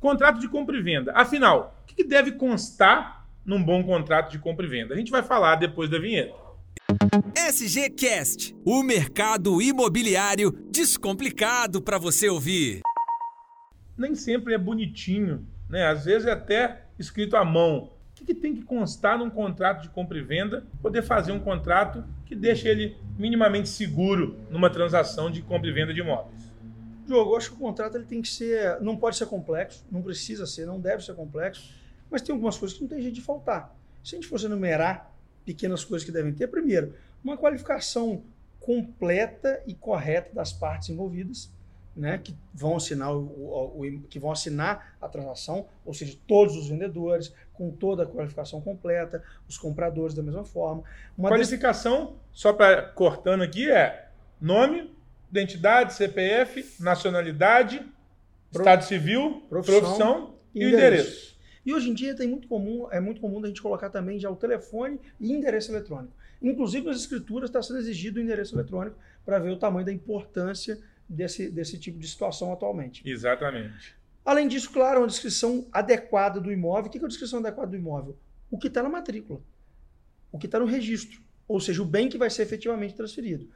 Contrato de compra e venda. Afinal, o que deve constar num bom contrato de compra e venda? A gente vai falar depois da vinheta. SGCast, o mercado imobiliário descomplicado para você ouvir. Nem sempre é bonitinho, né? Às vezes é até escrito à mão. O que, tem que constar num contrato de compra e venda? Poder fazer um contrato que deixe ele minimamente seguro numa transação de compra e venda de imóveis. Diogo, eu acho que o contrato ele tem que ser, não pode ser complexo, não precisa ser, não deve ser complexo, mas tem algumas coisas que não tem jeito de faltar. Se a gente fosse enumerar pequenas coisas que devem ter, primeiro, uma qualificação completa e correta das partes envolvidas, né, que vão assinar o, o, o, que vão assinar a transação, ou seja, todos os vendedores com toda a qualificação completa, os compradores da mesma forma. Uma qualificação, des... só para cortando aqui, é nome, identidade, CPF, nacionalidade, Pro... estado civil, profissão, profissão e endereço. endereço. E hoje em dia tem muito comum, é muito comum a gente colocar também já o telefone e endereço eletrônico. Inclusive nas escrituras está sendo exigido o endereço eletrônico para ver o tamanho da importância desse, desse tipo de situação atualmente. Exatamente. Além disso, claro, uma descrição adequada do imóvel. O que é a descrição adequada do imóvel? O que está na matrícula, o que está no registro, ou seja, o bem que vai ser efetivamente transferido.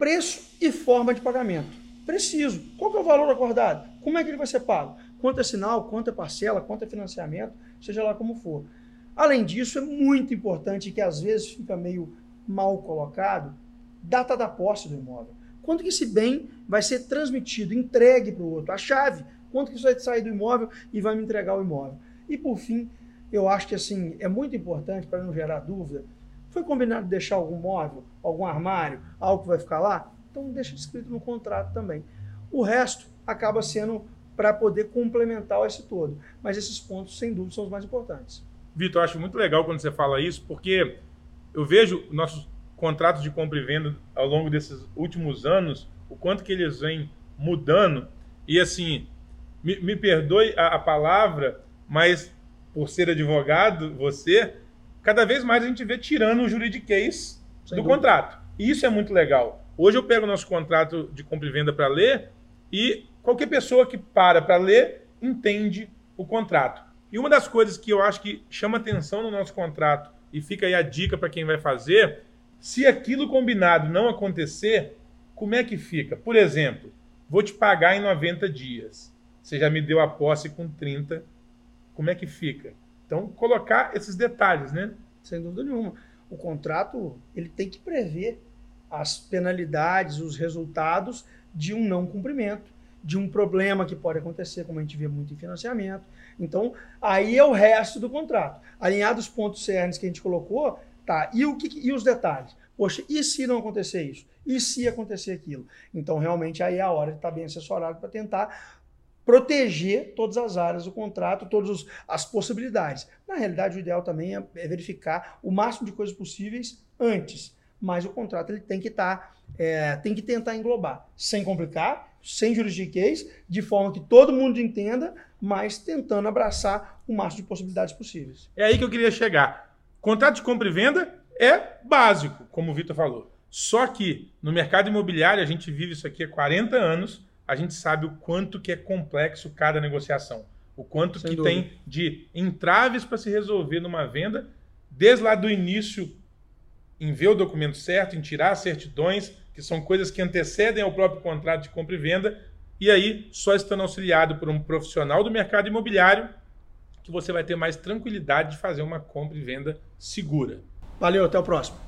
Preço e forma de pagamento. Preciso. Qual é o valor acordado? Como é que ele vai ser pago? Quanto é sinal, quanto é parcela, quanto é financiamento, seja lá como for. Além disso, é muito importante que às vezes fica meio mal colocado, data da posse do imóvel. Quanto que esse bem vai ser transmitido, entregue para o outro? A chave. Quanto que isso vai sair do imóvel e vai me entregar o imóvel? E por fim, eu acho que assim é muito importante para não gerar dúvida. Foi combinado deixar algum móvel, algum armário, algo que vai ficar lá? Então deixa escrito no contrato também. O resto acaba sendo para poder complementar esse todo. Mas esses pontos, sem dúvida, são os mais importantes. Vitor, acho muito legal quando você fala isso, porque eu vejo nossos contratos de compra e venda ao longo desses últimos anos, o quanto que eles vêm mudando. E assim, me, me perdoe a, a, palavra, mas por ser advogado, você, cada vez mais a gente vê tirando o juridiquês Sem do dúvida. contrato. E isso é muito legal. Hoje eu pego o nosso contrato de compra e venda para ler e qualquer pessoa que para para ler entende o contrato. E uma das coisas que eu acho que chama atenção no nosso contrato, e fica aí a dica para quem vai fazer, se aquilo combinado não acontecer, como é que fica? Por exemplo, vou te pagar em 90 dias. Você já me deu a posse com 30. Como é que fica? Então, colocar esses detalhes, né? Sem dúvida nenhuma. O contrato ele tem que prever as penalidades, os resultados de um não cumprimento de um problema que pode acontecer, como a gente vê muito em financiamento. Então, aí é o resto do contrato. Alinhado os pontos cernes que a gente colocou, tá? E, o que, e os detalhes? Poxa, e se não acontecer isso? E se acontecer aquilo? Então, realmente, aí é a hora de estar bem assessorado para tentar proteger todas as áreas do contrato, todas as possibilidades. Na realidade, o ideal também é, é verificar o máximo de coisas possíveis antes, mas o contrato ele tem que estar, tá, é, tem que tentar englobar, sem complicar, sem juridiquês, de forma que todo mundo entenda, mas tentando abraçar o máximo de possibilidades possíveis. É aí que eu queria chegar. Contrato de compra e venda é básico, como o Vitor falou. Só que no mercado imobiliário, a gente vive isso aqui há 40 anos, a gente sabe o quanto que é complexo cada negociação. O quanto Sem que dúvida. tem de entraves para se resolver numa venda, desde lá do início, em ver o documento certo, em tirar as certidões, que são coisas que antecedem ao próprio contrato de compra e venda, e aí só estando auxiliado por um profissional do mercado imobiliário que você vai ter mais tranquilidade de fazer uma compra e venda segura. Valeu, até o próximo.